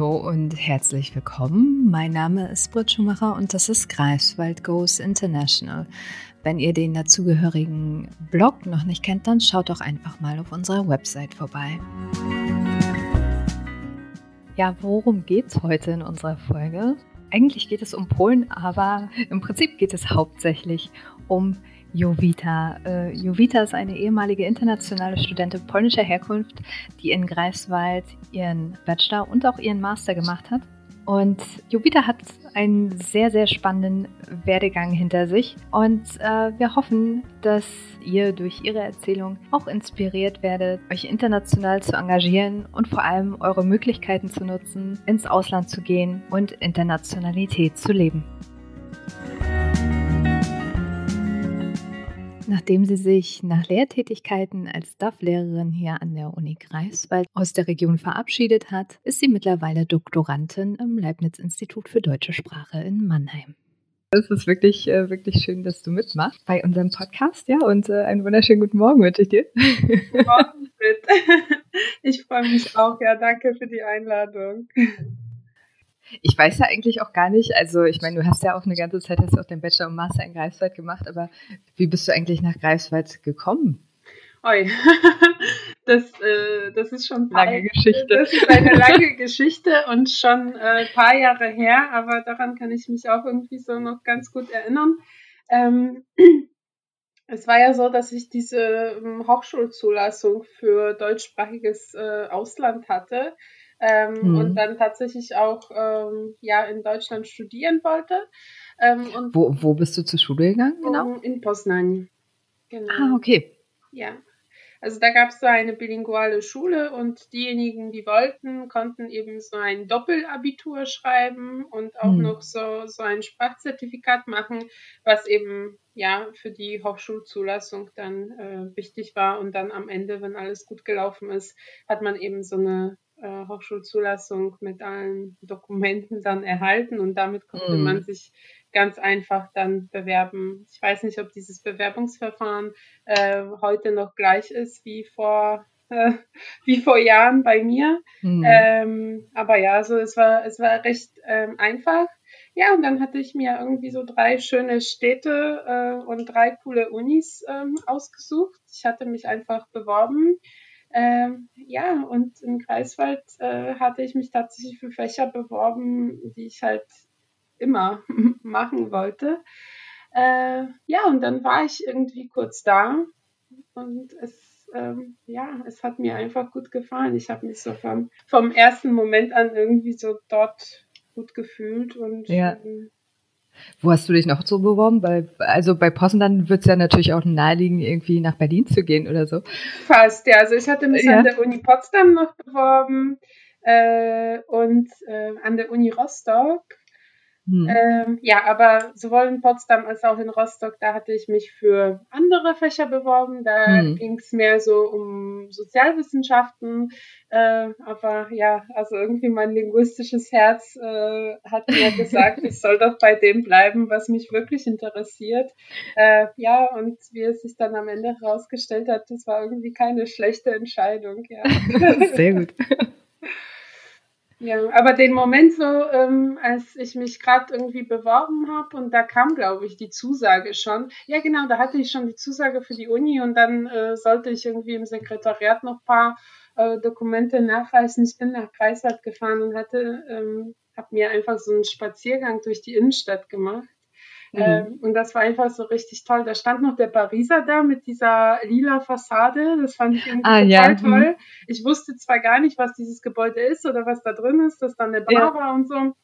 Hallo und herzlich willkommen. Mein Name ist Britt Schumacher und das ist Greifswald Goes International. Wenn ihr den dazugehörigen Blog noch nicht kennt, dann schaut doch einfach mal auf unserer Website vorbei. Ja, worum geht es heute in unserer Folge? Eigentlich geht es um Polen, aber im Prinzip geht es hauptsächlich um Jovita. Äh, Jovita ist eine ehemalige internationale Studentin polnischer Herkunft, die in Greifswald ihren Bachelor und auch ihren Master gemacht hat. Und Jovita hat einen sehr, sehr spannenden Werdegang hinter sich. Und äh, wir hoffen, dass ihr durch ihre Erzählung auch inspiriert werdet, euch international zu engagieren und vor allem eure Möglichkeiten zu nutzen, ins Ausland zu gehen und Internationalität zu leben. Nachdem sie sich nach Lehrtätigkeiten als DAF-Lehrerin hier an der Uni Greifswald aus der Region verabschiedet hat, ist sie mittlerweile Doktorandin im Leibniz-Institut für Deutsche Sprache in Mannheim. Es ist wirklich, äh, wirklich schön, dass du mitmachst bei unserem Podcast, ja, und äh, einen wunderschönen guten Morgen wünsche ich dir. Guten Morgen, Ich freue mich auch, ja, danke für die Einladung. Ich weiß ja eigentlich auch gar nicht, also ich meine, du hast ja auch eine ganze Zeit, hast du auch den Bachelor und Master in Greifswald gemacht, aber wie bist du eigentlich nach Greifswald gekommen? Oi, das, äh, das ist schon lange paar, Geschichte. Das ist eine lange Geschichte und schon ein äh, paar Jahre her, aber daran kann ich mich auch irgendwie so noch ganz gut erinnern. Ähm, es war ja so, dass ich diese ähm, Hochschulzulassung für deutschsprachiges äh, Ausland hatte ähm, mhm. und dann tatsächlich auch ähm, ja in Deutschland studieren wollte. Ähm, und wo, wo bist du zur Schule gegangen? Genau. In Poznań. Genau. Ah, okay. Ja. Also da gab es so eine bilinguale Schule und diejenigen, die wollten, konnten eben so ein Doppelabitur schreiben und auch mhm. noch so, so ein Sprachzertifikat machen, was eben ja für die Hochschulzulassung dann äh, wichtig war. Und dann am Ende, wenn alles gut gelaufen ist, hat man eben so eine äh, Hochschulzulassung mit allen Dokumenten dann erhalten und damit konnte mm. man sich ganz einfach dann bewerben. Ich weiß nicht, ob dieses Bewerbungsverfahren äh, heute noch gleich ist wie vor äh, wie vor Jahren bei mir. Mm. Ähm, aber ja, also es war es war recht ähm, einfach. Ja, und dann hatte ich mir irgendwie so drei schöne Städte äh, und drei coole Unis ähm, ausgesucht. Ich hatte mich einfach beworben ähm, ja, und in Greifswald äh, hatte ich mich tatsächlich für Fächer beworben, die ich halt immer machen wollte. Äh, ja, und dann war ich irgendwie kurz da und es, ähm, ja, es hat mir einfach gut gefallen. Ich habe mich so vom, vom ersten Moment an irgendwie so dort gut gefühlt und ja. ähm, wo hast du dich noch so beworben? Bei, also bei Potsdam wird es ja natürlich auch naheliegen, irgendwie nach Berlin zu gehen oder so. Fast, ja. Also ich hatte mich ja. an der Uni Potsdam noch beworben äh, und äh, an der Uni Rostock hm. Ähm, ja, aber sowohl in Potsdam als auch in Rostock, da hatte ich mich für andere Fächer beworben. Da hm. ging es mehr so um Sozialwissenschaften. Äh, aber ja, also irgendwie mein linguistisches Herz äh, hat mir gesagt, ich soll doch bei dem bleiben, was mich wirklich interessiert. Äh, ja, und wie es sich dann am Ende herausgestellt hat, das war irgendwie keine schlechte Entscheidung. Ja. Sehr gut. Ja, aber den Moment so, ähm, als ich mich gerade irgendwie beworben habe und da kam, glaube ich, die Zusage schon. Ja, genau, da hatte ich schon die Zusage für die Uni und dann äh, sollte ich irgendwie im Sekretariat noch paar äh, Dokumente nachweisen. Ich bin nach Greifswald gefahren und hatte, ähm, habe mir einfach so einen Spaziergang durch die Innenstadt gemacht. Mhm. Ähm, und das war einfach so richtig toll. Da stand noch der Pariser da mit dieser lila Fassade. Das fand ich irgendwie ah, total ja. Mhm. toll. Ich wusste zwar gar nicht, was dieses Gebäude ist oder was da drin ist, dass da eine Bar ja. war und so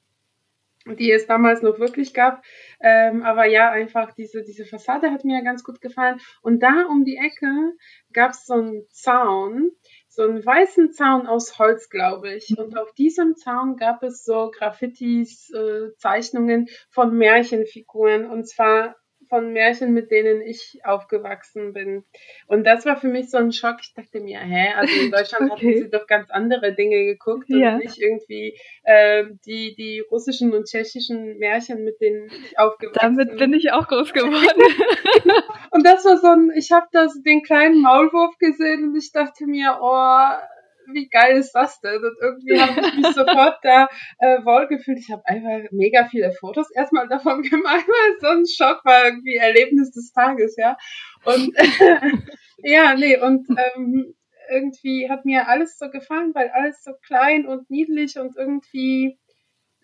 die es damals noch wirklich gab. Ähm, aber ja, einfach diese, diese Fassade hat mir ganz gut gefallen. Und da um die Ecke gab es so einen Zaun, so einen weißen Zaun aus Holz, glaube ich. Und auf diesem Zaun gab es so Graffitis, äh, Zeichnungen von Märchenfiguren. Und zwar von Märchen, mit denen ich aufgewachsen bin. Und das war für mich so ein Schock. Ich dachte mir, hä, also in Deutschland okay. hatten sie doch ganz andere Dinge geguckt und ja. nicht irgendwie äh, die, die russischen und tschechischen Märchen, mit denen ich aufgewachsen bin. Damit bin ich auch groß geworden. und das war so ein, ich habe das den kleinen Maulwurf gesehen und ich dachte mir, oh, wie geil ist das denn? Und irgendwie habe ich mich sofort da äh, wohl gefühlt. Ich habe einfach mega viele Fotos erstmal davon gemacht, weil so ein Schock war irgendwie Erlebnis des Tages, ja. Und ja, nee, und ähm, irgendwie hat mir alles so gefallen, weil alles so klein und niedlich und irgendwie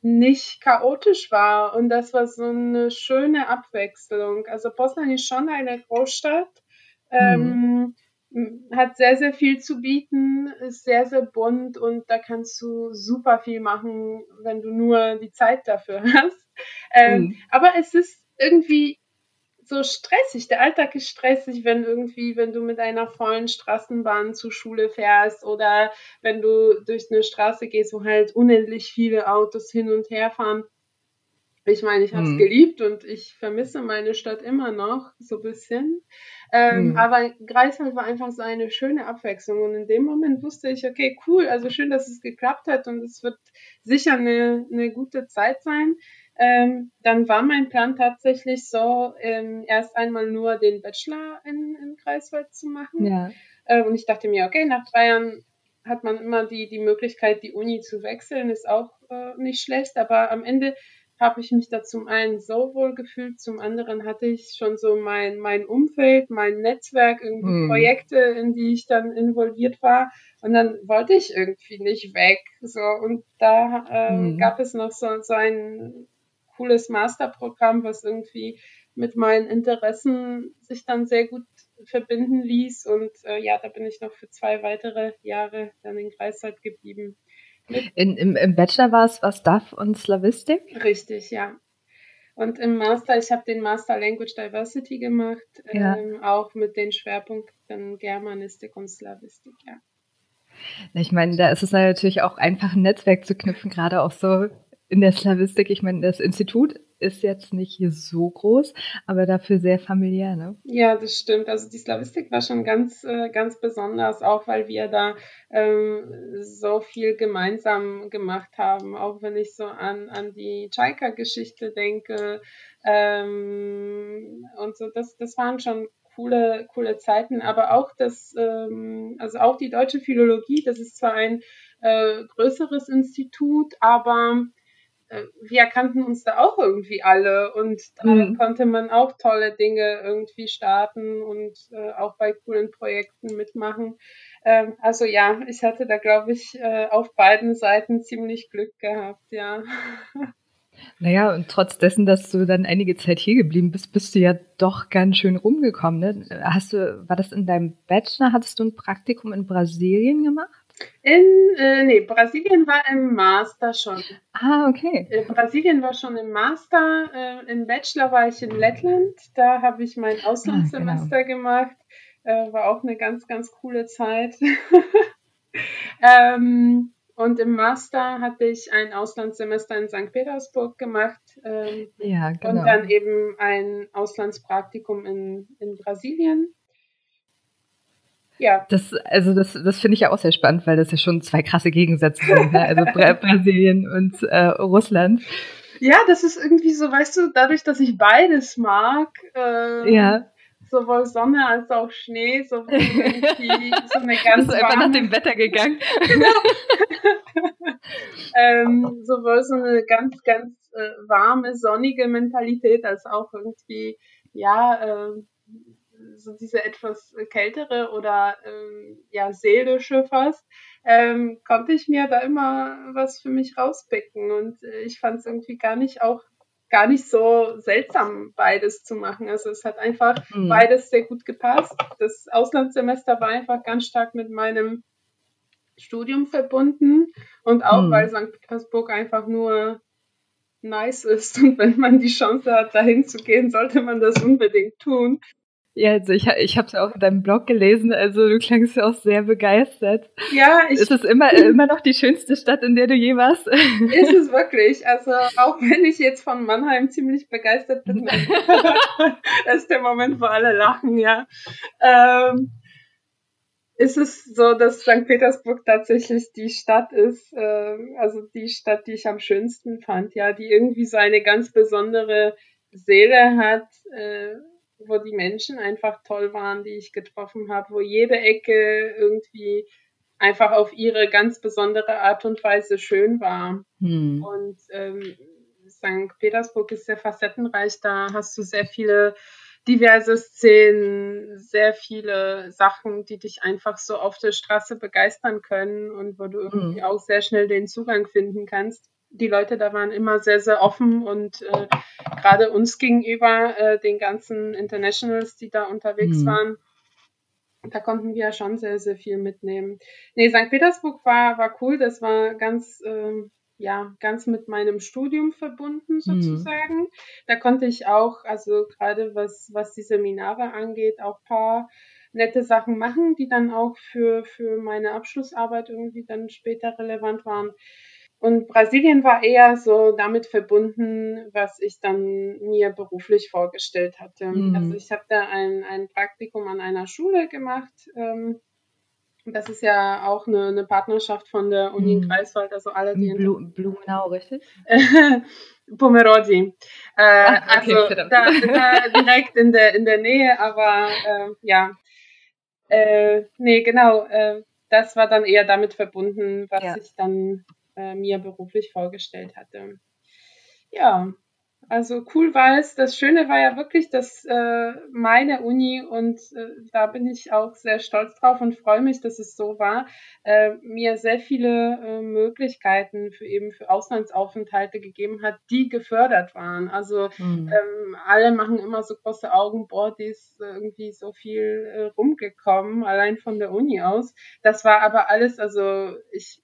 nicht chaotisch war. Und das war so eine schöne Abwechslung. Also Poznan ist schon eine Großstadt. Mhm. Ähm, hat sehr, sehr viel zu bieten, ist sehr, sehr bunt und da kannst du super viel machen, wenn du nur die Zeit dafür hast. Ähm, mhm. Aber es ist irgendwie so stressig. Der Alltag ist stressig, wenn irgendwie, wenn du mit einer vollen Straßenbahn zur Schule fährst oder wenn du durch eine Straße gehst, wo halt unendlich viele Autos hin und her fahren. Ich meine, ich habe es mhm. geliebt und ich vermisse meine Stadt immer noch so ein bisschen. Ähm, mhm. Aber Greifswald war einfach so eine schöne Abwechslung und in dem Moment wusste ich, okay, cool, also schön, dass es geklappt hat und es wird sicher eine, eine gute Zeit sein. Ähm, dann war mein Plan tatsächlich so, ähm, erst einmal nur den Bachelor in, in Greifswald zu machen. Ja. Äh, und ich dachte mir, okay, nach drei Jahren hat man immer die, die Möglichkeit, die Uni zu wechseln, ist auch äh, nicht schlecht, aber am Ende habe ich mich da zum einen so wohl gefühlt, zum anderen hatte ich schon so mein, mein Umfeld, mein Netzwerk, irgendwie hm. Projekte, in die ich dann involviert war. Und dann wollte ich irgendwie nicht weg. So, und da äh, hm. gab es noch so, so ein cooles Masterprogramm, was irgendwie mit meinen Interessen sich dann sehr gut verbinden ließ. Und äh, ja, da bin ich noch für zwei weitere Jahre dann in Greifswald geblieben. In, im, Im Bachelor war es was DAF und Slavistik? Richtig, ja. Und im Master, ich habe den Master Language Diversity gemacht, ja. ähm, auch mit den Schwerpunkten Germanistik und Slavistik, ja. Ich meine, da ist es natürlich auch einfach ein Netzwerk zu knüpfen, gerade auch so in der Slavistik, ich meine, das Institut ist jetzt nicht so groß, aber dafür sehr familiär, ne? Ja, das stimmt. Also die Slavistik war schon ganz, äh, ganz besonders, auch weil wir da ähm, so viel gemeinsam gemacht haben. Auch wenn ich so an, an die Chaika-Geschichte denke ähm, und so, das, das waren schon coole, coole Zeiten, aber auch das, ähm, also auch die deutsche Philologie, das ist zwar ein äh, größeres Institut, aber wir kannten uns da auch irgendwie alle und da mhm. konnte man auch tolle Dinge irgendwie starten und äh, auch bei coolen Projekten mitmachen. Ähm, also ja, ich hatte da, glaube ich, äh, auf beiden Seiten ziemlich Glück gehabt, ja. Naja, und trotz dessen, dass du dann einige Zeit hier geblieben bist, bist du ja doch ganz schön rumgekommen. Ne? Hast du, war das in deinem Bachelor? Hattest du ein Praktikum in Brasilien gemacht? In, äh, nee, Brasilien war im Master schon. Ah, okay. Äh, Brasilien war schon im Master. Äh, Im Bachelor war ich in Lettland. Da habe ich mein Auslandssemester ah, genau. gemacht. Äh, war auch eine ganz, ganz coole Zeit. ähm, und im Master hatte ich ein Auslandssemester in St. Petersburg gemacht. Ähm, ja, genau. Und dann eben ein Auslandspraktikum in, in Brasilien. Ja. Das, also das, das finde ich ja auch sehr spannend, weil das ja schon zwei krasse Gegensätze sind, ne? also Bra Brasilien und äh, Russland. Ja, das ist irgendwie so, weißt du, dadurch, dass ich beides mag, äh, ja. sowohl Sonne als auch Schnee, so irgendwie so eine ganz du einfach nach dem Wetter gegangen? ähm, sowohl so eine ganz, ganz äh, warme, sonnige Mentalität als auch irgendwie, ja, äh, so diese etwas kältere oder ähm, ja seelische fast, ähm, konnte ich mir da immer was für mich rauspicken und äh, ich fand es irgendwie gar nicht auch gar nicht so seltsam, beides zu machen. Also es hat einfach mhm. beides sehr gut gepasst. Das Auslandssemester war einfach ganz stark mit meinem Studium verbunden und auch mhm. weil St. Petersburg einfach nur nice ist und wenn man die Chance hat, dahin zu gehen, sollte man das unbedingt tun. Ja, also ich, ich habe es ja auch in deinem Blog gelesen, also du klangst ja auch sehr begeistert. Ja, ich. Ist es immer, immer noch die schönste Stadt, in der du je warst? Ist es wirklich. Also auch wenn ich jetzt von Mannheim ziemlich begeistert bin, das ist der Moment, wo alle lachen, ja. Ähm, ist es so, dass St. Petersburg tatsächlich die Stadt ist, äh, also die Stadt, die ich am schönsten fand, ja, die irgendwie so eine ganz besondere Seele hat. Äh, wo die Menschen einfach toll waren, die ich getroffen habe, wo jede Ecke irgendwie einfach auf ihre ganz besondere Art und Weise schön war. Hm. Und ähm, St. Petersburg ist sehr facettenreich, da hast du sehr viele diverse Szenen, sehr viele Sachen, die dich einfach so auf der Straße begeistern können und wo du irgendwie mhm. auch sehr schnell den Zugang finden kannst. Die Leute da waren immer sehr, sehr offen und äh, gerade uns gegenüber, äh, den ganzen Internationals, die da unterwegs mhm. waren, da konnten wir ja schon sehr, sehr viel mitnehmen. Nee, St. Petersburg war, war cool, das war ganz, ähm, ja, ganz mit meinem Studium verbunden mhm. sozusagen. Mhm. Da konnte ich auch, also gerade was, was die Seminare angeht, auch ein paar nette Sachen machen, die dann auch für, für meine Abschlussarbeit irgendwie dann später relevant waren. Und Brasilien war eher so damit verbunden, was ich dann mir beruflich vorgestellt hatte. Mhm. Also ich habe da ein, ein Praktikum an einer Schule gemacht. Ähm, das ist ja auch eine, eine Partnerschaft von der Uni mhm. Greifswald, also alle, die Blu Blumenau, richtig? Pomerodi. Äh, Ach, okay, also da, da, direkt in der, in der Nähe, aber äh, ja. Äh, nee, genau. Äh, das war dann eher damit verbunden, was ja. ich dann äh, mir beruflich vorgestellt hatte. Ja, also cool war es. Das Schöne war ja wirklich, dass äh, meine Uni und äh, da bin ich auch sehr stolz drauf und freue mich, dass es so war, äh, mir sehr viele äh, Möglichkeiten für eben für Auslandsaufenthalte gegeben hat, die gefördert waren. Also mhm. ähm, alle machen immer so große Augen, boah, die ist irgendwie so viel äh, rumgekommen, allein von der Uni aus. Das war aber alles, also ich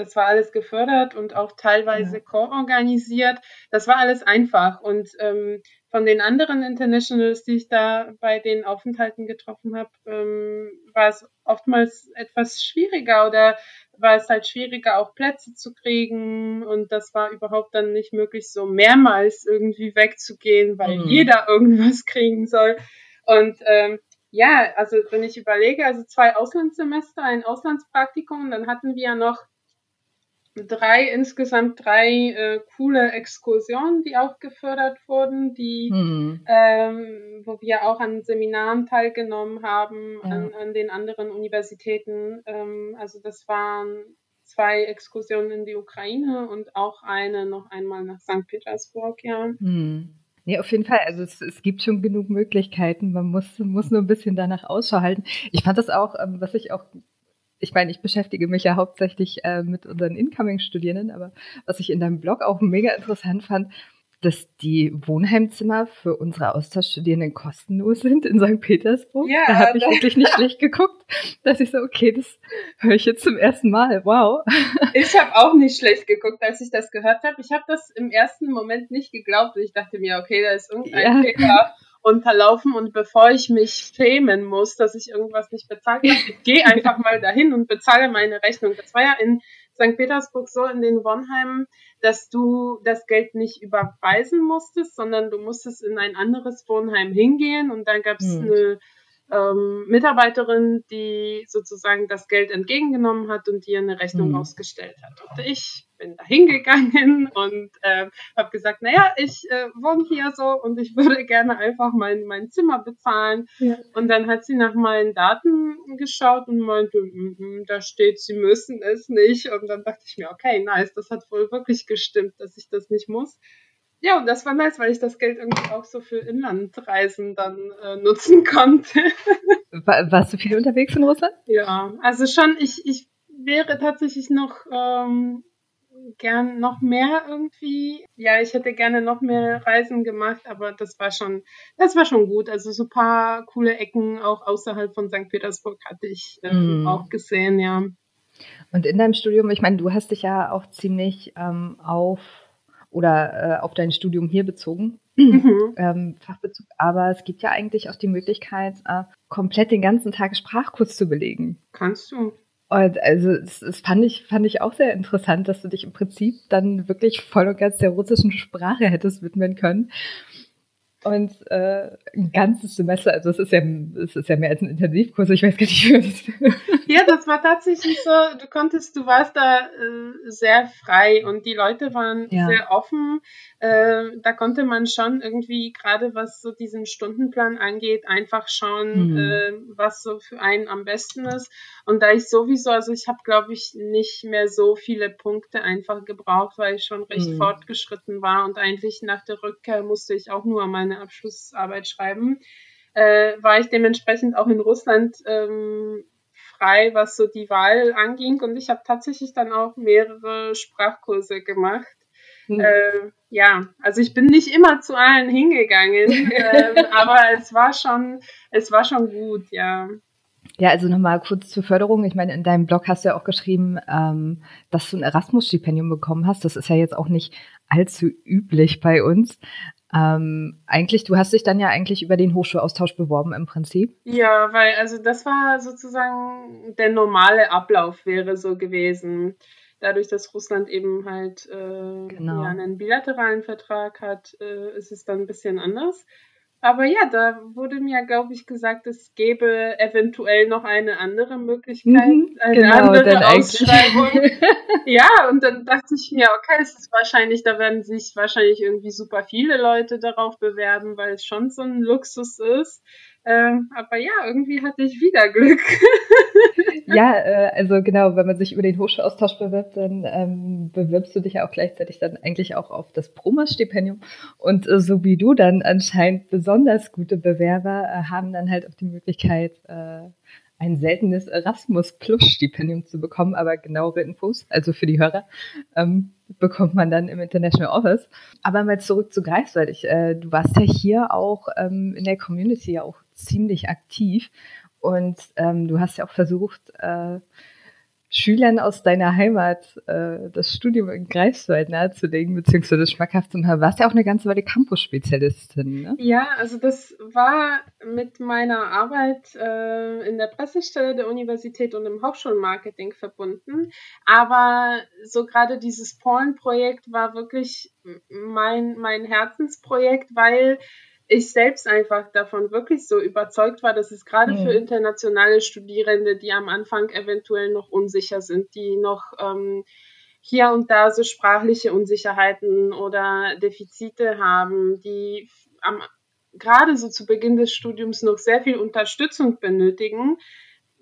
das war alles gefördert und auch teilweise ja. koorganisiert. Das war alles einfach. Und ähm, von den anderen Internationals, die ich da bei den Aufenthalten getroffen habe, ähm, war es oftmals etwas schwieriger oder war es halt schwieriger, auch Plätze zu kriegen. Und das war überhaupt dann nicht möglich, so mehrmals irgendwie wegzugehen, weil mhm. jeder irgendwas kriegen soll. Und ähm, ja, also wenn ich überlege, also zwei Auslandssemester, ein Auslandspraktikum, dann hatten wir ja noch drei, insgesamt drei äh, coole Exkursionen, die auch gefördert wurden, die, mhm. ähm, wo wir auch an Seminaren teilgenommen haben, ja. an, an, den anderen Universitäten. Ähm, also das waren zwei Exkursionen in die Ukraine und auch eine noch einmal nach St. Petersburg, ja. Mhm. Nee, auf jeden Fall. Also es, es gibt schon genug Möglichkeiten. Man muss, muss nur ein bisschen danach Ausschau halten. Ich fand das auch, ähm, was ich auch ich meine, ich beschäftige mich ja hauptsächlich äh, mit unseren Incoming-Studierenden, aber was ich in deinem Blog auch mega interessant fand, dass die Wohnheimzimmer für unsere Austauschstudierenden kostenlos sind in St. Petersburg. Ja, da habe ich wirklich nicht schlecht geguckt, dass ich so, okay, das höre ich jetzt zum ersten Mal. Wow. Ich habe auch nicht schlecht geguckt, als ich das gehört habe. Ich habe das im ersten Moment nicht geglaubt. Ich dachte mir, okay, da ist irgendein ja. Fehler unterlaufen und bevor ich mich schämen muss, dass ich irgendwas nicht bezahlt habe, ich gehe einfach mal dahin und bezahle meine Rechnung. Das war ja in St. Petersburg so in den Wohnheimen, dass du das Geld nicht überweisen musstest, sondern du musstest in ein anderes Wohnheim hingehen und dann gab es hm. eine ähm, Mitarbeiterin, die sozusagen das Geld entgegengenommen hat und dir eine Rechnung hm. ausgestellt hat. Und ich bin da hingegangen und äh, habe gesagt, naja, ich äh, wohne hier so und ich würde gerne einfach mein, mein Zimmer bezahlen. Ja. Und dann hat sie nach meinen Daten geschaut und meinte, mm, mm, da steht, sie müssen es nicht. Und dann dachte ich mir, okay, nice, das hat wohl wirklich gestimmt, dass ich das nicht muss. Ja, und das war nice, weil ich das Geld irgendwie auch so für Inlandreisen dann äh, nutzen konnte. Warst du viel unterwegs in Russland? Ja, also schon, ich, ich wäre tatsächlich noch ähm, gern noch mehr irgendwie. Ja, ich hätte gerne noch mehr Reisen gemacht, aber das war schon, das war schon gut. Also so paar coole Ecken auch außerhalb von St. Petersburg hatte ich ähm, mm. auch gesehen, ja. Und in deinem Studium, ich meine, du hast dich ja auch ziemlich ähm, auf oder äh, auf dein Studium hier bezogen, mhm. ähm, Fachbezug, aber es gibt ja eigentlich auch die Möglichkeit, äh, komplett den ganzen Tag Sprachkurs zu belegen. Kannst du. Und also das, fand ich fand ich auch sehr interessant, dass du dich im Prinzip dann wirklich voll und ganz der russischen Sprache hättest widmen können. Und äh, ein ganzes Semester, also es ist ja, es ist ja mehr als ein Intensivkurs, ich weiß gar nicht, wie das Ja, das war tatsächlich so, du konntest, du warst da äh, sehr frei und die Leute waren ja. sehr offen. Äh, da konnte man schon irgendwie, gerade was so diesen Stundenplan angeht, einfach schauen, mhm. äh, was so für einen am besten ist. Und da ich sowieso, also ich habe, glaube ich, nicht mehr so viele Punkte einfach gebraucht, weil ich schon recht mhm. fortgeschritten war und eigentlich nach der Rückkehr musste ich auch nur meine Abschlussarbeit schreiben. Äh, war ich dementsprechend auch in Russland ähm, frei, was so die Wahl anging. Und ich habe tatsächlich dann auch mehrere Sprachkurse gemacht. Mhm. Äh, ja, also ich bin nicht immer zu allen hingegangen, äh, aber es war schon, es war schon gut, ja. Ja, also nochmal kurz zur Förderung. Ich meine, in deinem Blog hast du ja auch geschrieben, ähm, dass du ein Erasmus-Stipendium bekommen hast. Das ist ja jetzt auch nicht allzu üblich bei uns. Ähm, eigentlich, du hast dich dann ja eigentlich über den Hochschulaustausch beworben im Prinzip. Ja, weil also das war sozusagen der normale Ablauf wäre so gewesen. Dadurch, dass Russland eben halt äh, genau. ja, einen bilateralen Vertrag hat, äh, ist es dann ein bisschen anders. Aber ja, da wurde mir, glaube ich, gesagt, es gäbe eventuell noch eine andere Möglichkeit, mhm, eine genau, andere Ausschreibung. ja, und dann dachte ich mir, okay, es ist wahrscheinlich, da werden sich wahrscheinlich irgendwie super viele Leute darauf bewerben, weil es schon so ein Luxus ist. Ähm, aber ja, irgendwie hatte ich wieder Glück. ja, äh, also genau, wenn man sich über den Hochschulaustausch bewirbt, dann ähm, bewirbst du dich ja auch gleichzeitig dann eigentlich auch auf das Promas-Stipendium. Und äh, so wie du dann anscheinend besonders gute Bewerber äh, haben dann halt auch die Möglichkeit, äh, ein seltenes Erasmus Plus Stipendium zu bekommen, aber genauere Infos, also für die Hörer, ähm, bekommt man dann im International Office. Aber mal zurück zu Greifswald. Ich, äh, du warst ja hier auch ähm, in der Community ja auch ziemlich aktiv. Und ähm, du hast ja auch versucht, äh, Schülern aus deiner Heimat äh, das Studium in Greifswald nahezulegen, beziehungsweise schmackhaft zu machen. Warst ja auch eine ganze Weile Campus-Spezialistin, ne? Ja, also das war mit meiner Arbeit äh, in der Pressestelle der Universität und im Hochschulmarketing verbunden. Aber so gerade dieses Porn-Projekt war wirklich mein, mein Herzensprojekt, weil ich selbst einfach davon wirklich so überzeugt war, dass es gerade mhm. für internationale Studierende, die am Anfang eventuell noch unsicher sind, die noch ähm, hier und da so sprachliche Unsicherheiten oder Defizite haben, die am, gerade so zu Beginn des Studiums noch sehr viel Unterstützung benötigen,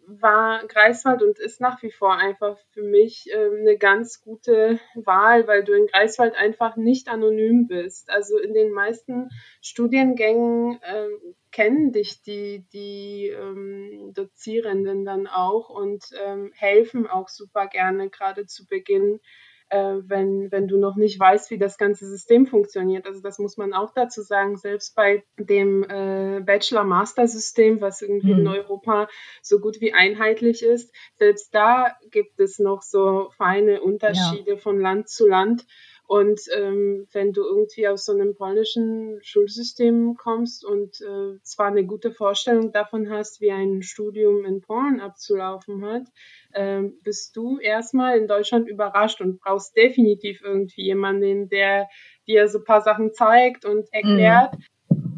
war Greifswald und ist nach wie vor einfach für mich äh, eine ganz gute Wahl, weil du in Greifswald einfach nicht anonym bist. Also in den meisten Studiengängen äh, kennen dich die, die ähm, Dozierenden dann auch und ähm, helfen auch super gerne, gerade zu Beginn äh, wenn, wenn du noch nicht weißt, wie das ganze System funktioniert. Also das muss man auch dazu sagen, selbst bei dem äh, Bachelor-Master-System, was irgendwie mhm. in Europa so gut wie einheitlich ist, selbst da gibt es noch so feine Unterschiede ja. von Land zu Land. Und ähm, wenn du irgendwie aus so einem polnischen Schulsystem kommst und äh, zwar eine gute Vorstellung davon hast, wie ein Studium in Polen abzulaufen hat, ähm, bist du erstmal in Deutschland überrascht und brauchst definitiv irgendwie jemanden, der dir so ein paar Sachen zeigt und erklärt. Mhm.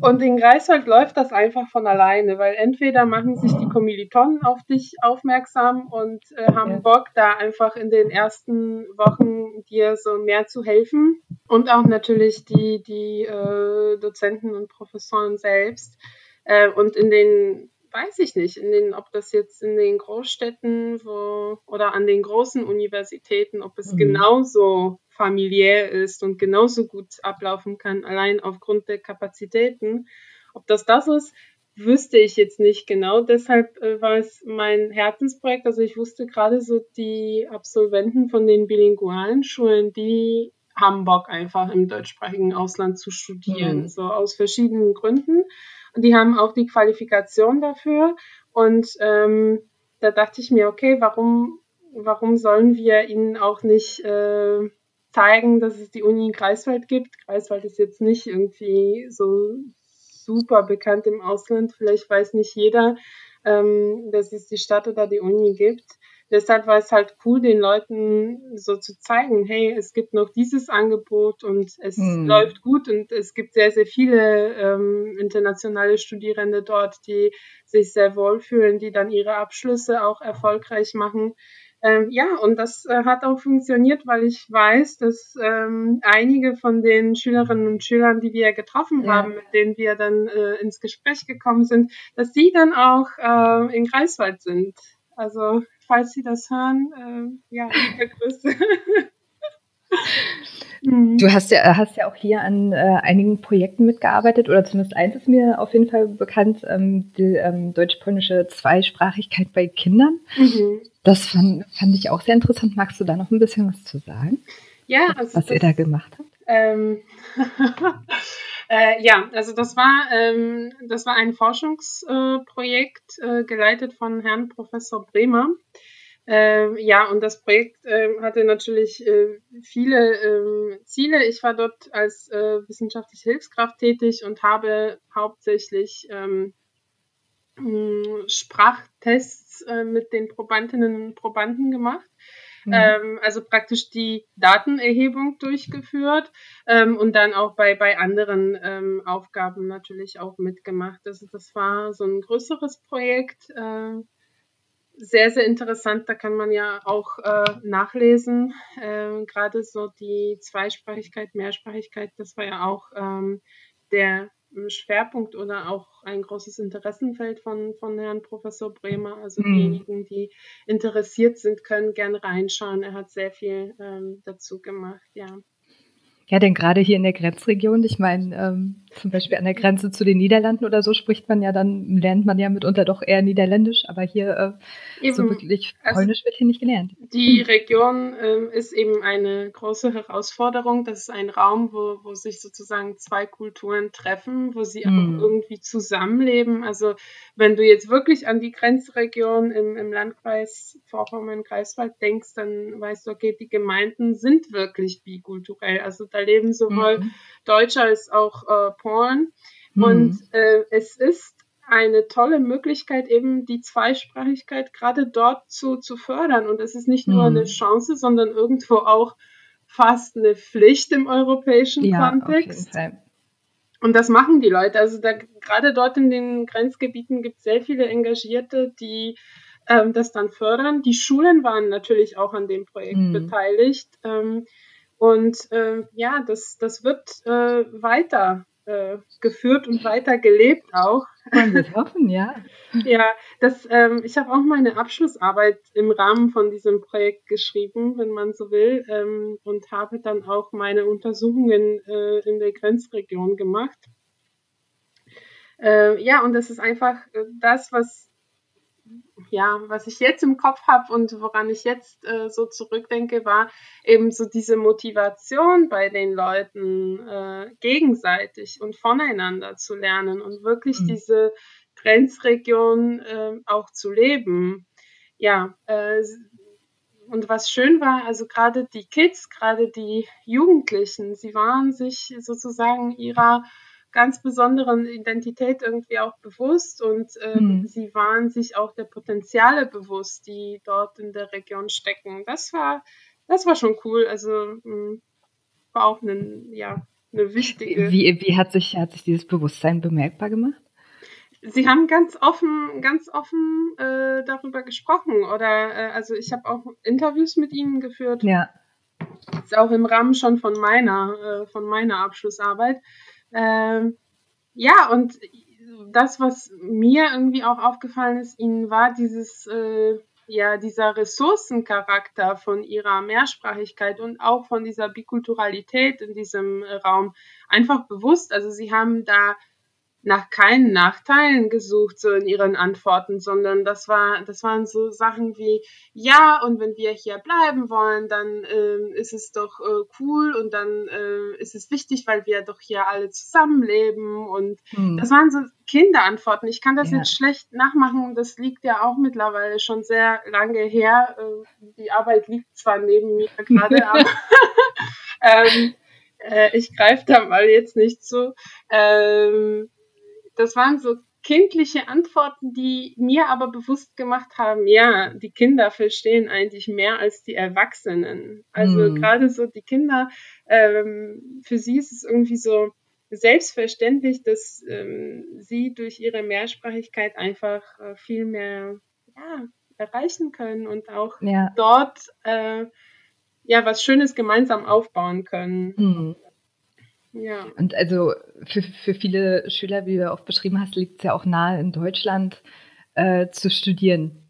Und in Greifswald läuft das einfach von alleine, weil entweder machen sich die Kommilitonen auf dich aufmerksam und äh, haben ja. Bock, da einfach in den ersten Wochen dir so mehr zu helfen. Und auch natürlich die, die äh, Dozenten und Professoren selbst. Äh, und in den weiß ich nicht, in den, ob das jetzt in den Großstädten wo, oder an den großen Universitäten, ob es mhm. genauso familiär ist und genauso gut ablaufen kann, allein aufgrund der Kapazitäten. Ob das das ist, wüsste ich jetzt nicht genau. Deshalb äh, war es mein Herzensprojekt. Also ich wusste gerade so, die Absolventen von den bilingualen Schulen, die haben Bock einfach im deutschsprachigen Ausland zu studieren, mhm. so aus verschiedenen Gründen. Und die haben auch die Qualifikation dafür. Und ähm, da dachte ich mir, okay, warum, warum sollen wir ihnen auch nicht äh, zeigen, dass es die Uni in Greifswald gibt. Greifswald ist jetzt nicht irgendwie so super bekannt im Ausland. Vielleicht weiß nicht jeder, ähm, dass es die Stadt oder die Uni gibt. Deshalb war es halt cool, den Leuten so zu zeigen, hey, es gibt noch dieses Angebot und es hm. läuft gut und es gibt sehr, sehr viele ähm, internationale Studierende dort, die sich sehr wohlfühlen, die dann ihre Abschlüsse auch erfolgreich machen. Ähm, ja, und das äh, hat auch funktioniert, weil ich weiß, dass ähm, einige von den Schülerinnen und Schülern, die wir getroffen ja. haben, mit denen wir dann äh, ins Gespräch gekommen sind, dass sie dann auch äh, in Greifswald sind. Also, falls Sie das hören, äh, ja, liebe Grüße. Mhm. Du hast ja, hast ja auch hier an äh, einigen Projekten mitgearbeitet, oder zumindest eins ist mir auf jeden Fall bekannt, ähm, die ähm, deutsch-polnische Zweisprachigkeit bei Kindern. Mhm. Das fand, fand ich auch sehr interessant. Magst du da noch ein bisschen was zu sagen? Ja, also was das, ihr da gemacht habt? Ähm, äh, ja, also das war ähm, das war ein Forschungsprojekt äh, geleitet von Herrn Professor Bremer. Ähm, ja, und das Projekt äh, hatte natürlich äh, viele äh, Ziele. Ich war dort als äh, wissenschaftliche Hilfskraft tätig und habe hauptsächlich ähm, Sprachtests äh, mit den Probandinnen und Probanden gemacht. Mhm. Ähm, also praktisch die Datenerhebung durchgeführt ähm, und dann auch bei, bei anderen ähm, Aufgaben natürlich auch mitgemacht. Also das war so ein größeres Projekt. Äh, sehr, sehr interessant. Da kann man ja auch äh, nachlesen. Äh, Gerade so die Zweisprachigkeit, Mehrsprachigkeit, das war ja auch ähm, der Schwerpunkt oder auch ein großes Interessenfeld von, von Herrn Professor Bremer. Also mhm. diejenigen, die interessiert sind, können gerne reinschauen. Er hat sehr viel ähm, dazu gemacht, ja. Ja, denn gerade hier in der Grenzregion, ich meine, ähm, zum Beispiel an der Grenze zu den Niederlanden oder so spricht man ja dann, lernt man ja mitunter doch eher Niederländisch, aber hier äh, so wirklich also Polnisch also wird hier nicht gelernt. Die Region ähm, ist eben eine große Herausforderung. Das ist ein Raum, wo, wo sich sozusagen zwei Kulturen treffen, wo sie hm. auch irgendwie zusammenleben. Also wenn du jetzt wirklich an die Grenzregion im, im Landkreis Vorpommern-Greifswald denkst, dann weißt du, okay, die Gemeinden sind wirklich bikulturell. Also da leben sowohl mhm. Deutsche als auch äh, Polen. Mhm. Und äh, es ist eine tolle Möglichkeit, eben die Zweisprachigkeit gerade dort zu, zu fördern. Und es ist nicht nur mhm. eine Chance, sondern irgendwo auch fast eine Pflicht im europäischen ja, Kontext. Und das machen die Leute. Also da, gerade dort in den Grenzgebieten gibt es sehr viele Engagierte, die ähm, das dann fördern. Die Schulen waren natürlich auch an dem Projekt mhm. beteiligt. Ähm, und äh, ja, das, das wird äh, weiter äh, geführt und weiter gelebt auch. Man wird hoffen, ja. ja, das, ähm, ich habe auch meine Abschlussarbeit im Rahmen von diesem Projekt geschrieben, wenn man so will, ähm, und habe dann auch meine Untersuchungen äh, in der Grenzregion gemacht. Äh, ja, und das ist einfach äh, das, was ja, was ich jetzt im Kopf habe und woran ich jetzt äh, so zurückdenke, war eben so diese Motivation bei den Leuten äh, gegenseitig und voneinander zu lernen und wirklich mhm. diese Grenzregion äh, auch zu leben. Ja, äh, und was schön war, also gerade die Kids, gerade die Jugendlichen, sie waren sich sozusagen ihrer ganz besonderen Identität irgendwie auch bewusst und ähm, mhm. sie waren sich auch der Potenziale bewusst, die dort in der Region stecken. Das war, das war schon cool. Also mh, hm, war auch eine, ja, eine wichtige. Wie, wie hat sich, hat sich dieses Bewusstsein bemerkbar gemacht? Sie haben ganz offen, ganz offen äh, darüber gesprochen oder äh, also ich habe auch Interviews mit ihnen geführt. Ja. Das ist auch im Rahmen schon von meiner, äh, von meiner Abschlussarbeit. Ähm, ja, und das, was mir irgendwie auch aufgefallen ist, ihnen war dieses, äh, ja, dieser Ressourcencharakter von ihrer Mehrsprachigkeit und auch von dieser Bikulturalität in diesem Raum einfach bewusst. Also sie haben da nach keinen Nachteilen gesucht, so in ihren Antworten, sondern das war, das waren so Sachen wie, ja, und wenn wir hier bleiben wollen, dann äh, ist es doch äh, cool und dann äh, ist es wichtig, weil wir doch hier alle zusammenleben und hm. das waren so Kinderantworten. Ich kann das ja. jetzt schlecht nachmachen, das liegt ja auch mittlerweile schon sehr lange her. Äh, die Arbeit liegt zwar neben mir gerade, aber ähm, äh, ich greife da mal jetzt nicht zu. Ähm, das waren so kindliche Antworten, die mir aber bewusst gemacht haben, ja, die Kinder verstehen eigentlich mehr als die Erwachsenen. Also hm. gerade so die Kinder, ähm, für sie ist es irgendwie so selbstverständlich, dass ähm, sie durch ihre Mehrsprachigkeit einfach äh, viel mehr ja, erreichen können und auch ja. dort äh, ja was Schönes gemeinsam aufbauen können. Hm. Ja. Und also für, für viele Schüler, wie du auch beschrieben hast, liegt es ja auch nahe, in Deutschland äh, zu studieren.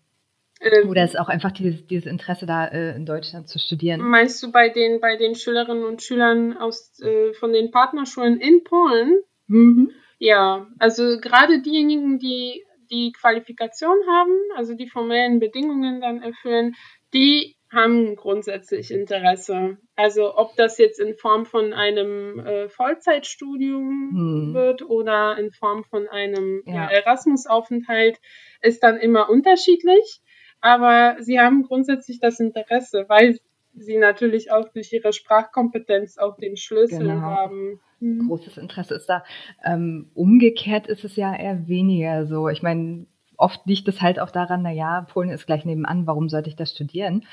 Ähm, Oder ist auch einfach dieses, dieses Interesse da, äh, in Deutschland zu studieren? Meinst du bei den, bei den Schülerinnen und Schülern aus, äh, von den Partnerschulen in Polen? Mhm. Ja, also gerade diejenigen, die die Qualifikation haben, also die formellen Bedingungen dann erfüllen, die haben grundsätzlich Interesse. Also ob das jetzt in Form von einem äh, Vollzeitstudium hm. wird oder in Form von einem ja. ja, Erasmus-Aufenthalt, ist dann immer unterschiedlich. Aber sie haben grundsätzlich das Interesse, weil sie natürlich auch durch ihre Sprachkompetenz auch den Schlüssel genau. haben. Mhm. Großes Interesse ist da. Ähm, umgekehrt ist es ja eher weniger so. Ich meine, oft liegt es halt auch daran, na ja, Polen ist gleich nebenan, warum sollte ich das studieren?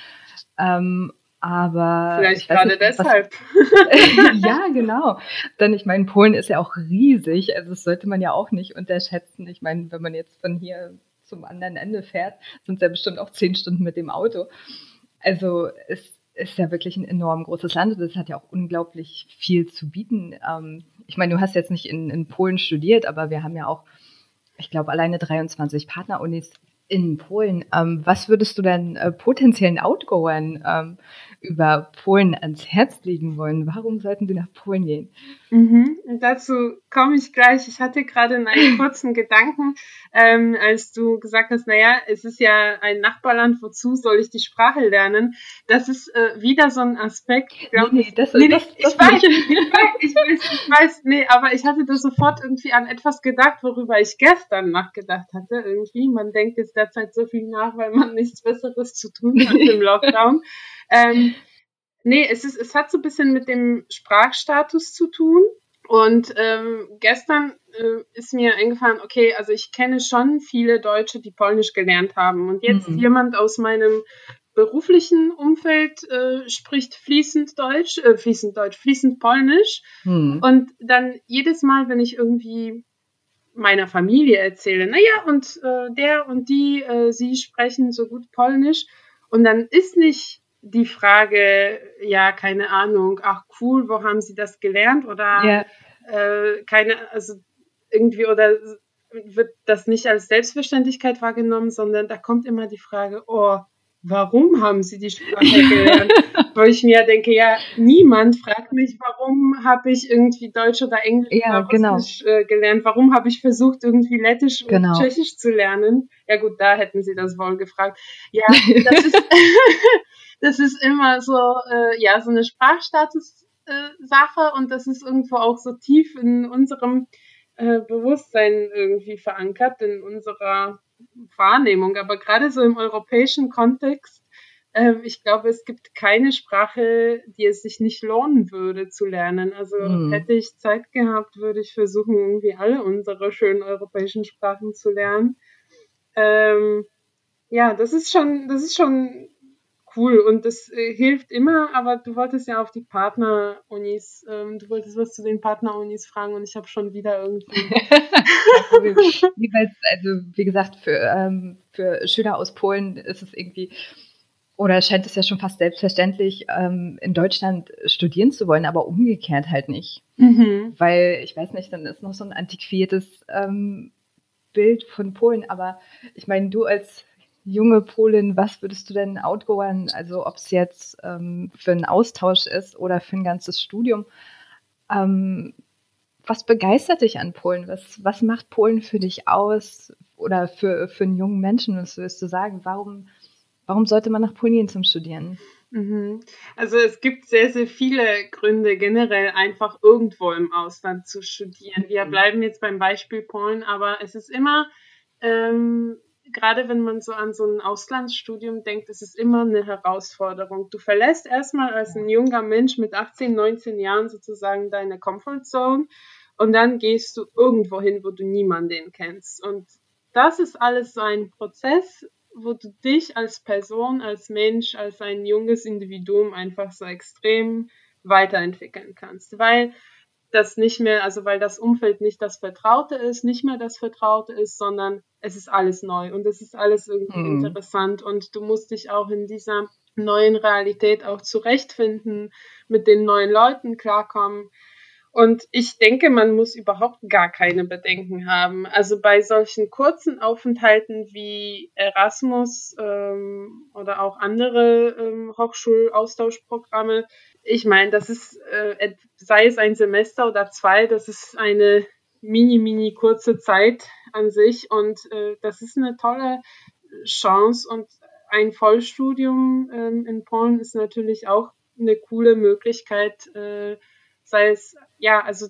Ähm, aber vielleicht gerade nicht, deshalb. ja, genau. Denn ich meine, Polen ist ja auch riesig, also das sollte man ja auch nicht unterschätzen. Ich meine, wenn man jetzt von hier zum anderen Ende fährt, sind es ja bestimmt auch zehn Stunden mit dem Auto. Also es ist ja wirklich ein enorm großes Land und es hat ja auch unglaublich viel zu bieten. Ähm, ich meine, du hast jetzt nicht in, in Polen studiert, aber wir haben ja auch ich glaube, alleine 23 Partnerunis in Polen. Ähm, was würdest du denn äh, potenziellen Outgoern ähm, über Polen ans Herz legen wollen? Warum sollten sie nach Polen gehen? Mhm. Dazu komme ich gleich. Ich hatte gerade einen kurzen Gedanken, ähm, als du gesagt hast, naja, es ist ja ein Nachbarland, wozu soll ich die Sprache lernen? Das ist äh, wieder so ein Aspekt. Glaub, nee, nee, das, nee, das, das, ich, weiß, ich, weiß, ich weiß, ich weiß, nee, aber ich hatte da sofort irgendwie an etwas gedacht, worüber ich gestern nachgedacht hatte. Irgendwie, man denkt jetzt derzeit so viel nach, weil man nichts Besseres zu tun hat im Lockdown. Ähm, nee, es, ist, es hat so ein bisschen mit dem Sprachstatus zu tun. Und ähm, gestern äh, ist mir eingefallen, okay, also ich kenne schon viele Deutsche, die Polnisch gelernt haben. Und jetzt mhm. jemand aus meinem beruflichen Umfeld äh, spricht fließend Deutsch, äh, fließend Deutsch, fließend Polnisch. Mhm. Und dann jedes Mal, wenn ich irgendwie meiner Familie erzähle, naja, und äh, der und die, äh, sie sprechen so gut Polnisch. Und dann ist nicht die Frage, ja, keine Ahnung, ach cool, wo haben Sie das gelernt? Oder yeah. äh, keine, also irgendwie, oder wird das nicht als Selbstverständlichkeit wahrgenommen, sondern da kommt immer die Frage, oh, warum haben Sie die Sprache gelernt? Wo ich mir denke, ja, niemand fragt mich, warum habe ich irgendwie Deutsch oder Englisch ja, oder genau. Russisch äh, gelernt? Warum habe ich versucht, irgendwie Lettisch genau. und Tschechisch zu lernen? Ja gut, da hätten Sie das wohl gefragt. Ja, das ist, das ist immer so, äh, ja, so eine Sprachstatus-Sache äh, und das ist irgendwo auch so tief in unserem äh, Bewusstsein irgendwie verankert, in unserer Wahrnehmung. Aber gerade so im europäischen Kontext, äh, ich glaube, es gibt keine Sprache, die es sich nicht lohnen würde zu lernen. Also mhm. hätte ich Zeit gehabt, würde ich versuchen, irgendwie alle unsere schönen europäischen Sprachen zu lernen. Ähm, ja, das ist schon, das ist schon cool und das äh, hilft immer, aber du wolltest ja auf die Partnerunis, ähm, du wolltest was zu den Partnerunis fragen und ich habe schon wieder irgendwie. also wie gesagt, für, ähm, für Schüler aus Polen ist es irgendwie oder scheint es ja schon fast selbstverständlich, ähm, in Deutschland studieren zu wollen, aber umgekehrt halt nicht. Mhm. Weil, ich weiß nicht, dann ist noch so ein antiquiertes ähm, Bild von Polen, aber ich meine, du als junge Polin, was würdest du denn outgoern, also ob es jetzt ähm, für einen Austausch ist oder für ein ganzes Studium, ähm, was begeistert dich an Polen? Was, was macht Polen für dich aus oder für, für einen jungen Menschen? Was würdest du sagen? Warum, warum sollte man nach Polen gehen zum Studieren? Mhm. Also es gibt sehr, sehr viele Gründe generell einfach irgendwo im Ausland zu studieren. Wir mhm. bleiben jetzt beim Beispiel Polen, aber es ist immer ähm, gerade wenn man so an so ein Auslandsstudium denkt, ist es immer eine Herausforderung. Du verlässt erstmal als ein junger Mensch mit 18, 19 Jahren sozusagen deine Comfortzone und dann gehst du irgendwo hin, wo du niemanden kennst. Und das ist alles so ein Prozess, wo du dich als Person, als Mensch, als ein junges Individuum einfach so extrem weiterentwickeln kannst. Weil das nicht mehr, also weil das Umfeld nicht das Vertraute ist, nicht mehr das Vertraute ist, sondern es ist alles neu und es ist alles irgendwie mhm. interessant und du musst dich auch in dieser neuen Realität auch zurechtfinden, mit den neuen Leuten klarkommen. Und ich denke, man muss überhaupt gar keine Bedenken haben. Also bei solchen kurzen Aufenthalten wie Erasmus ähm, oder auch andere ähm, Hochschulaustauschprogramme, ich meine, das ist, äh, sei es ein Semester oder zwei, das ist eine mini, mini kurze Zeit an sich und äh, das ist eine tolle Chance und ein Vollstudium ähm, in Polen ist natürlich auch eine coole Möglichkeit, äh, sei es, ja, also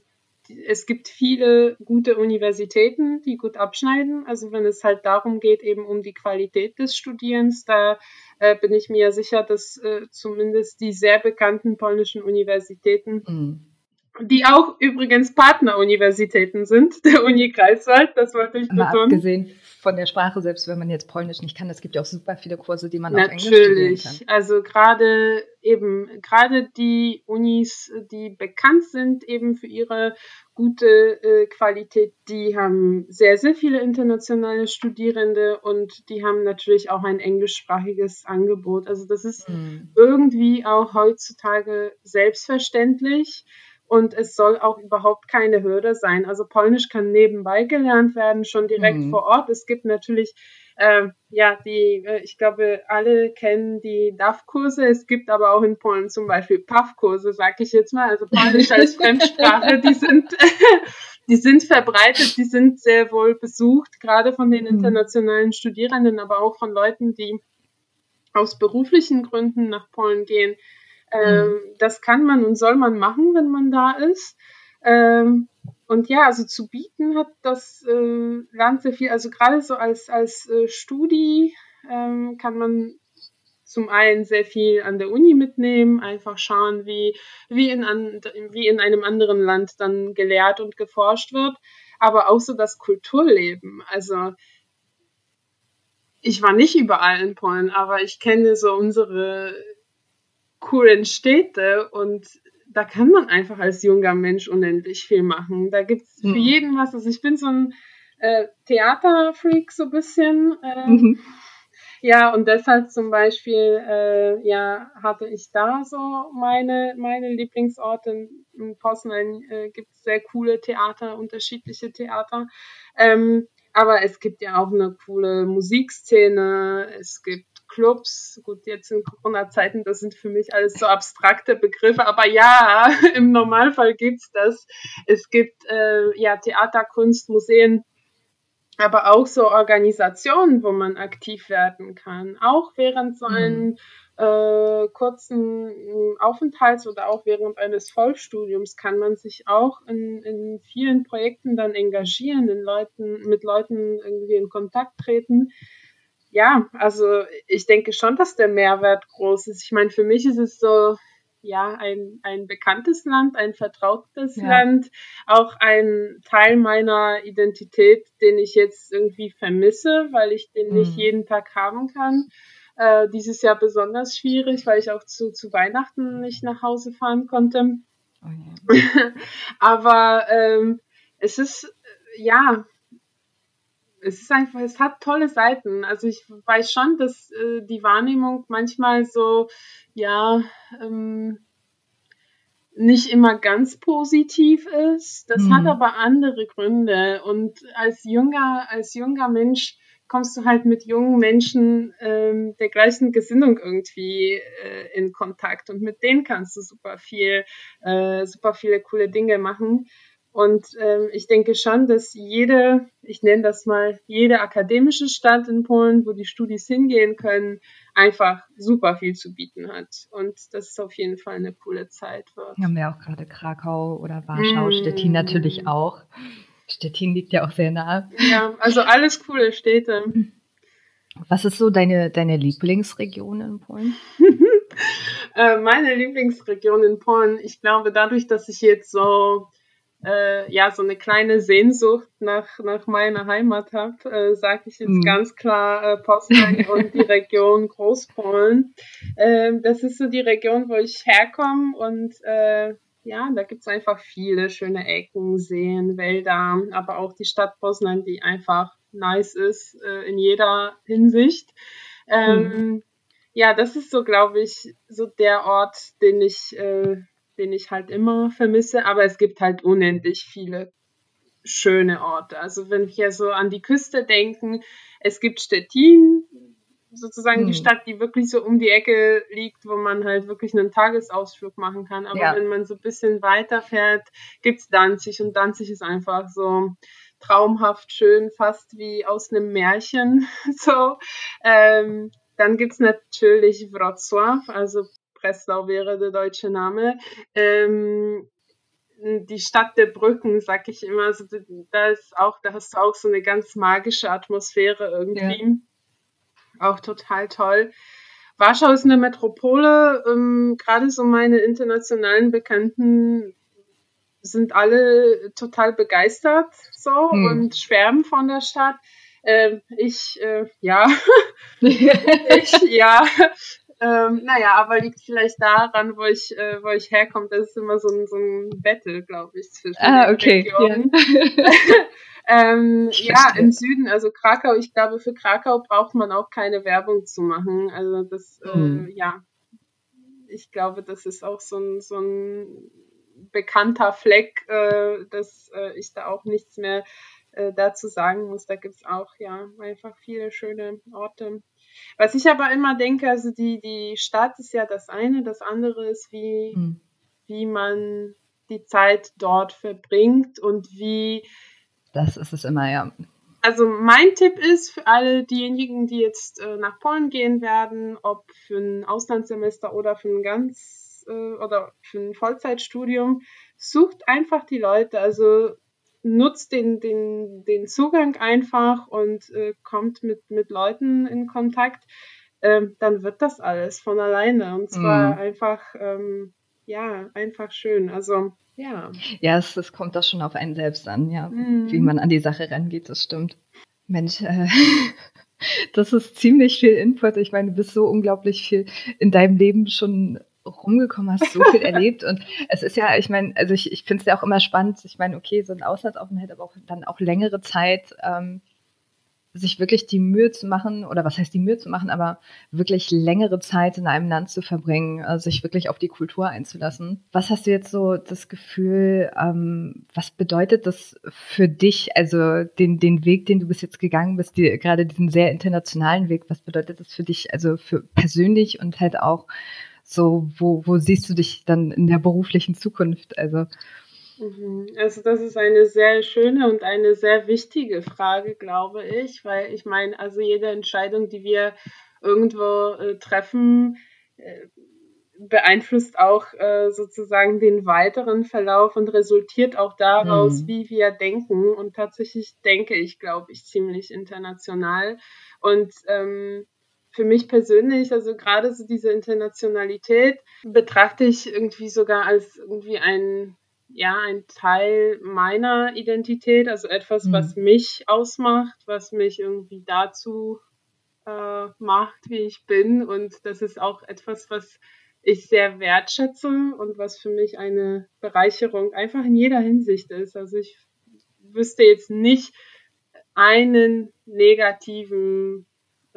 es gibt viele gute Universitäten, die gut abschneiden. Also wenn es halt darum geht, eben um die Qualität des Studierens, da äh, bin ich mir sicher, dass äh, zumindest die sehr bekannten polnischen Universitäten mhm die auch übrigens Partneruniversitäten sind, der Uni Greifswald, das wollte ich betonen. abgesehen von der Sprache, selbst wenn man jetzt Polnisch nicht kann, es gibt ja auch super viele Kurse, die man Natürlich. auf Englisch studieren kann. Natürlich, also gerade eben, gerade die Unis, die bekannt sind eben für ihre gute äh, Qualität, die haben sehr, sehr viele internationale Studierende und die haben natürlich auch ein englischsprachiges Angebot. Also das ist mhm. irgendwie auch heutzutage selbstverständlich und es soll auch überhaupt keine Hürde sein. Also Polnisch kann nebenbei gelernt werden, schon direkt mhm. vor Ort. Es gibt natürlich, äh, ja, die, äh, ich glaube, alle kennen die DAF-Kurse. Es gibt aber auch in Polen zum Beispiel PAF-Kurse, sag ich jetzt mal, also Polnisch als Fremdsprache, die sind, die sind verbreitet, die sind sehr wohl besucht, gerade von den mhm. internationalen Studierenden, aber auch von Leuten, die aus beruflichen Gründen nach Polen gehen. Ähm, mhm. Das kann man und soll man machen, wenn man da ist. Ähm, und ja, also zu bieten hat das äh, Land sehr viel. Also gerade so als, als äh, Studi ähm, kann man zum einen sehr viel an der Uni mitnehmen, einfach schauen, wie, wie, in, an, wie in einem anderen Land dann gelehrt und geforscht wird, aber auch so das Kulturleben. Also ich war nicht überall in Polen, aber ich kenne so unsere coolen Städte und da kann man einfach als junger Mensch unendlich viel machen. Da gibt's für mhm. jeden was. Also ich bin so ein äh, Theaterfreak so ein bisschen. Äh, mhm. Ja, und deshalb zum Beispiel, äh, ja, hatte ich da so meine, meine Lieblingsorte. In Poznan äh, gibt es sehr coole Theater, unterschiedliche Theater. Ähm, aber es gibt ja auch eine coole Musikszene. Es gibt Clubs, gut, jetzt in Corona-Zeiten, das sind für mich alles so abstrakte Begriffe, aber ja, im Normalfall gibt's das. Es gibt äh, ja Theater, Kunst, Museen, aber auch so Organisationen, wo man aktiv werden kann. Auch während so einem mhm. äh, kurzen Aufenthalts oder auch während eines Vollstudiums kann man sich auch in, in vielen Projekten dann engagieren, in Leuten, mit Leuten irgendwie in Kontakt treten ja, also ich denke schon, dass der Mehrwert groß ist. Ich meine, für mich ist es so, ja, ein, ein bekanntes Land, ein vertrautes ja. Land, auch ein Teil meiner Identität, den ich jetzt irgendwie vermisse, weil ich den mhm. nicht jeden Tag haben kann. Äh, dieses Jahr besonders schwierig, weil ich auch zu, zu Weihnachten nicht nach Hause fahren konnte. Oh ja. Aber ähm, es ist, ja, es ist einfach, es hat tolle Seiten. Also ich weiß schon, dass äh, die Wahrnehmung manchmal so, ja, ähm, nicht immer ganz positiv ist. Das mhm. hat aber andere Gründe. Und als junger, als junger Mensch kommst du halt mit jungen Menschen ähm, der gleichen Gesinnung irgendwie äh, in Kontakt und mit denen kannst du super viel, äh, super viele coole Dinge machen. Und ähm, ich denke schon, dass jede, ich nenne das mal, jede akademische Stadt in Polen, wo die Studis hingehen können, einfach super viel zu bieten hat. Und das ist auf jeden Fall eine coole Zeit. Wird. Wir haben ja auch gerade Krakau oder Warschau, mm. Stettin natürlich auch. Stettin liegt ja auch sehr nah. Ja, also alles coole Städte. Was ist so deine, deine Lieblingsregion in Polen? äh, meine Lieblingsregion in Polen, ich glaube, dadurch, dass ich jetzt so äh, ja so eine kleine Sehnsucht nach, nach meiner Heimat habe, äh, sage ich jetzt mhm. ganz klar äh, Poznań und die Region Großpolen. Äh, das ist so die Region, wo ich herkomme und äh, ja, da gibt's einfach viele schöne Ecken, Seen, Wälder, aber auch die Stadt Poznań, die einfach nice ist äh, in jeder Hinsicht. Ähm, mhm. Ja, das ist so, glaube ich, so der Ort, den ich äh, den ich halt immer vermisse, aber es gibt halt unendlich viele schöne Orte. Also wenn wir so an die Küste denken, es gibt Stettin, sozusagen hm. die Stadt, die wirklich so um die Ecke liegt, wo man halt wirklich einen Tagesausflug machen kann. Aber ja. wenn man so ein bisschen weiter fährt, gibt's Danzig und Danzig ist einfach so traumhaft schön, fast wie aus einem Märchen. So. Ähm, dann gibt's natürlich Wrocław, also Breslau wäre der deutsche Name. Ähm, die Stadt der Brücken, sag ich immer, also da ist auch, da hast du auch so eine ganz magische Atmosphäre irgendwie. Ja. Auch total toll. Warschau ist eine Metropole, ähm, gerade so meine internationalen Bekannten sind alle total begeistert so hm. und schwärmen von der Stadt. Ähm, ich, äh, ja, ich, ja, ähm, naja, aber liegt vielleicht daran, wo ich, äh, wo ich herkomme. Das ist immer so ein, so ein Battle, glaube ich, zwischen ah, okay. Regionen. Ja. ähm, ja, im Süden, also Krakau, ich glaube, für Krakau braucht man auch keine Werbung zu machen. Also das, äh, ja, ich glaube, das ist auch so ein, so ein bekannter Fleck, äh, dass äh, ich da auch nichts mehr äh, dazu sagen muss. Da gibt's auch ja einfach viele schöne Orte. Was ich aber immer denke, also die, die Stadt ist ja das eine, das andere ist, wie, mhm. wie man die Zeit dort verbringt und wie. Das ist es immer, ja. Also mein Tipp ist für alle diejenigen, die jetzt äh, nach Polen gehen werden, ob für ein Auslandssemester oder für ein ganz äh, oder für ein Vollzeitstudium, sucht einfach die Leute. Also nutzt den, den, den Zugang einfach und äh, kommt mit, mit Leuten in Kontakt, ähm, dann wird das alles von alleine. Und zwar mhm. einfach, ähm, ja, einfach schön. Also, ja. Ja, es, es kommt das schon auf einen selbst an, ja, mhm. wie man an die Sache rangeht, das stimmt. Mensch, äh, das ist ziemlich viel Input. Ich meine, du bist so unglaublich viel in deinem Leben schon rumgekommen, hast so viel erlebt und es ist ja, ich meine, also ich, ich finde es ja auch immer spannend, ich meine, okay, so ein Auslandsaufenthalt, aber auch dann auch längere Zeit, ähm, sich wirklich die Mühe zu machen, oder was heißt die Mühe zu machen, aber wirklich längere Zeit in einem Land zu verbringen, also sich wirklich auf die Kultur einzulassen. Was hast du jetzt so das Gefühl, ähm, was bedeutet das für dich, also den, den Weg, den du bis jetzt gegangen bist, die, gerade diesen sehr internationalen Weg, was bedeutet das für dich, also für persönlich und halt auch so, wo, wo siehst du dich dann in der beruflichen Zukunft? Also, mhm. also das ist eine sehr schöne und eine sehr wichtige Frage, glaube ich, weil ich meine, also jede Entscheidung, die wir irgendwo äh, treffen, äh, beeinflusst auch äh, sozusagen den weiteren Verlauf und resultiert auch daraus, mhm. wie wir denken. Und tatsächlich denke ich, glaube ich, ziemlich international. Und ähm, für mich persönlich, also gerade so diese Internationalität, betrachte ich irgendwie sogar als irgendwie ein, ja, ein Teil meiner Identität, also etwas, mhm. was mich ausmacht, was mich irgendwie dazu äh, macht, wie ich bin. Und das ist auch etwas, was ich sehr wertschätze und was für mich eine Bereicherung einfach in jeder Hinsicht ist. Also ich wüsste jetzt nicht einen negativen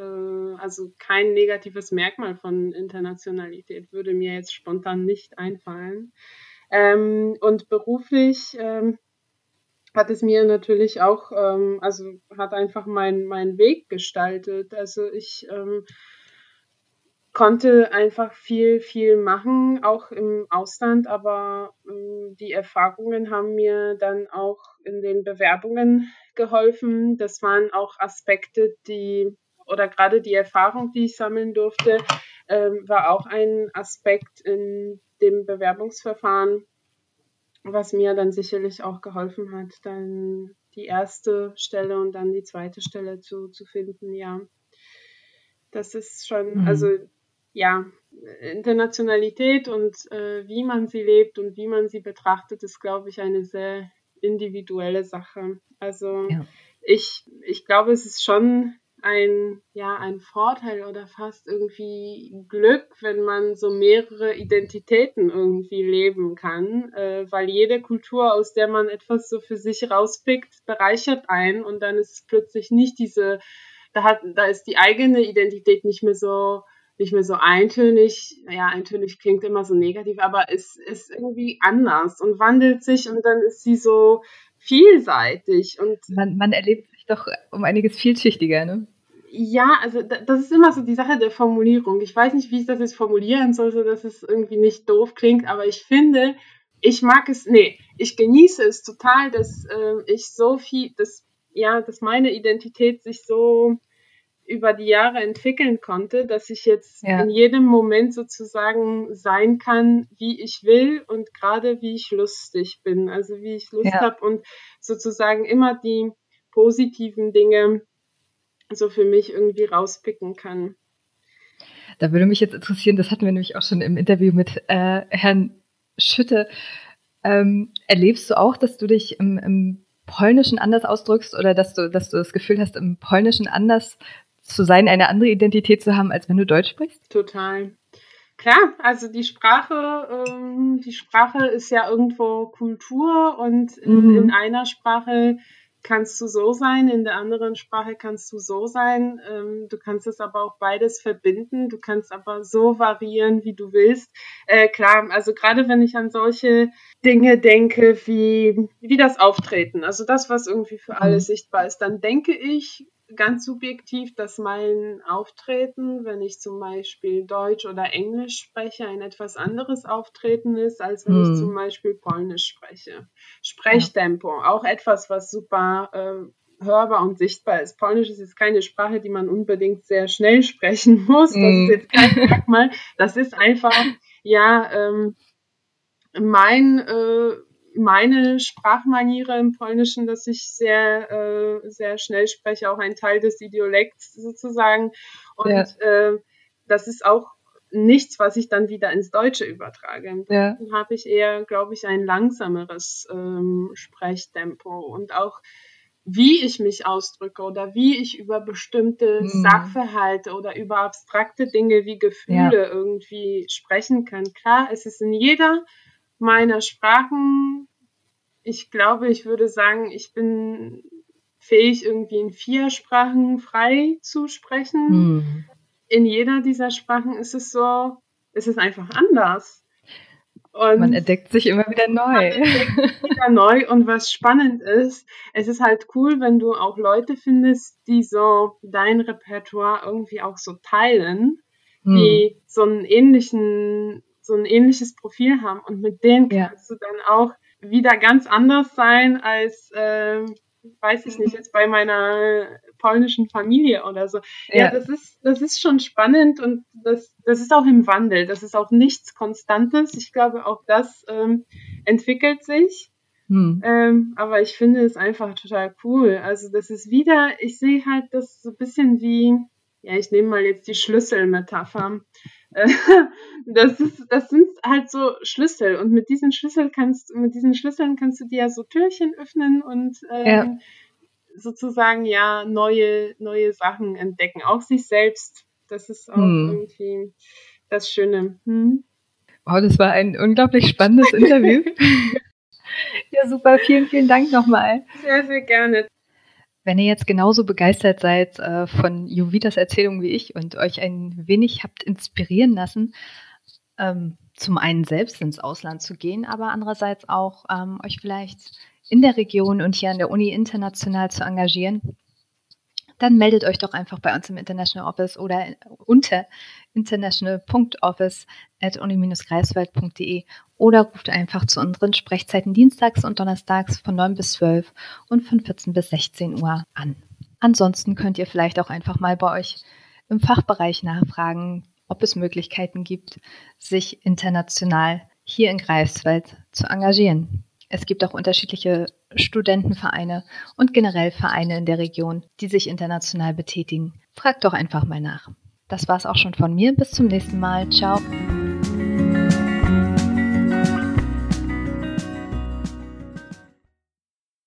also kein negatives Merkmal von Internationalität würde mir jetzt spontan nicht einfallen. Ähm, und beruflich ähm, hat es mir natürlich auch, ähm, also hat einfach mein, mein Weg gestaltet. Also ich ähm, konnte einfach viel, viel machen, auch im Ausland, aber ähm, die Erfahrungen haben mir dann auch in den Bewerbungen geholfen. Das waren auch Aspekte, die oder gerade die Erfahrung, die ich sammeln durfte, ähm, war auch ein Aspekt in dem Bewerbungsverfahren, was mir dann sicherlich auch geholfen hat, dann die erste Stelle und dann die zweite Stelle zu, zu finden, ja. Das ist schon, mhm. also ja, Internationalität und äh, wie man sie lebt und wie man sie betrachtet, ist, glaube ich, eine sehr individuelle Sache. Also ja. ich, ich glaube, es ist schon ein, ja, ein Vorteil oder fast irgendwie Glück, wenn man so mehrere Identitäten irgendwie leben kann, äh, weil jede Kultur, aus der man etwas so für sich rauspickt, bereichert einen und dann ist plötzlich nicht diese, da hat, da ist die eigene Identität nicht mehr so, nicht mehr so eintönig. Ja, eintönig klingt immer so negativ, aber es ist irgendwie anders und wandelt sich und dann ist sie so vielseitig und man, man erlebt doch um einiges vielschichtiger, ne? Ja, also das ist immer so die Sache der Formulierung. Ich weiß nicht, wie ich das jetzt formulieren soll, so dass es irgendwie nicht doof klingt, aber ich finde, ich mag es, nee, ich genieße es total, dass äh, ich so viel, dass ja, dass meine Identität sich so über die Jahre entwickeln konnte, dass ich jetzt ja. in jedem Moment sozusagen sein kann, wie ich will und gerade wie ich lustig bin, also wie ich Lust ja. habe und sozusagen immer die positiven Dinge so für mich irgendwie rauspicken kann. Da würde mich jetzt interessieren, das hatten wir nämlich auch schon im Interview mit äh, Herrn Schütte. Ähm, erlebst du auch, dass du dich im, im Polnischen anders ausdrückst oder dass du, dass du das Gefühl hast, im Polnischen anders zu sein, eine andere Identität zu haben, als wenn du Deutsch sprichst? Total. Klar, also die Sprache, ähm, die Sprache ist ja irgendwo Kultur und in, mhm. in, einer Sprache kannst du so sein, in der anderen Sprache kannst du so sein. Ähm, du kannst es aber auch beides verbinden. Du kannst aber so variieren, wie du willst. Äh, klar, also gerade wenn ich an solche Dinge denke, wie, wie das Auftreten, also das, was irgendwie für alle mhm. sichtbar ist, dann denke ich, ganz subjektiv, dass mein Auftreten, wenn ich zum Beispiel Deutsch oder Englisch spreche, ein etwas anderes Auftreten ist, als wenn hm. ich zum Beispiel Polnisch spreche. Sprechtempo, ja. auch etwas, was super äh, hörbar und sichtbar ist. Polnisch ist jetzt keine Sprache, die man unbedingt sehr schnell sprechen muss. Das ist hm. jetzt kein Merkmal. Das ist einfach, ja, ähm, mein äh, meine Sprachmaniere im Polnischen, dass ich sehr, äh, sehr schnell spreche, auch ein Teil des Idiolekts sozusagen. Und ja. äh, das ist auch nichts, was ich dann wieder ins Deutsche übertrage. Ja. Dann habe ich eher, glaube ich, ein langsameres ähm, Sprechtempo und auch wie ich mich ausdrücke oder wie ich über bestimmte mhm. Sachverhalte oder über abstrakte Dinge wie Gefühle ja. irgendwie sprechen kann. Klar, es ist in jeder meiner Sprachen, ich glaube, ich würde sagen, ich bin fähig, irgendwie in vier Sprachen frei zu sprechen. Hm. In jeder dieser Sprachen ist es so, ist es einfach anders. Und man entdeckt sich immer wieder neu. wieder neu. Und was spannend ist, es ist halt cool, wenn du auch Leute findest, die so dein Repertoire irgendwie auch so teilen, hm. die so einen ähnlichen so ein ähnliches Profil haben und mit denen kannst ja. du dann auch wieder ganz anders sein als, äh, weiß ich nicht, jetzt bei meiner polnischen Familie oder so. Ja, ja, das ist, das ist schon spannend und das, das ist auch im Wandel. Das ist auch nichts Konstantes. Ich glaube, auch das ähm, entwickelt sich. Hm. Ähm, aber ich finde es einfach total cool. Also das ist wieder, ich sehe halt das so ein bisschen wie, ja, ich nehme mal jetzt die Schlüsselmetapher. das ist, das sind halt so Schlüssel und mit diesen Schlüsseln kannst, mit diesen Schlüsseln kannst du dir ja so Türchen öffnen und ähm, ja. sozusagen ja neue, neue Sachen entdecken, auch sich selbst. Das ist auch hm. irgendwie das Schöne. Hm? Oh, das war ein unglaublich spannendes Interview. ja, super. Vielen, vielen Dank nochmal. Sehr, sehr gerne. Wenn ihr jetzt genauso begeistert seid äh, von Jovitas Erzählung wie ich und euch ein wenig habt inspirieren lassen, ähm, zum einen selbst ins Ausland zu gehen, aber andererseits auch ähm, euch vielleicht in der Region und hier an der Uni international zu engagieren, dann meldet euch doch einfach bei uns im International Office oder unter international.office at uni-greifswald.de oder ruft einfach zu unseren Sprechzeiten dienstags und donnerstags von 9 bis 12 und von 14 bis 16 Uhr an. Ansonsten könnt ihr vielleicht auch einfach mal bei euch im Fachbereich nachfragen, ob es Möglichkeiten gibt, sich international hier in Greifswald zu engagieren. Es gibt auch unterschiedliche Studentenvereine und generell Vereine in der Region, die sich international betätigen. Fragt doch einfach mal nach. Das war es auch schon von mir. Bis zum nächsten Mal. Ciao.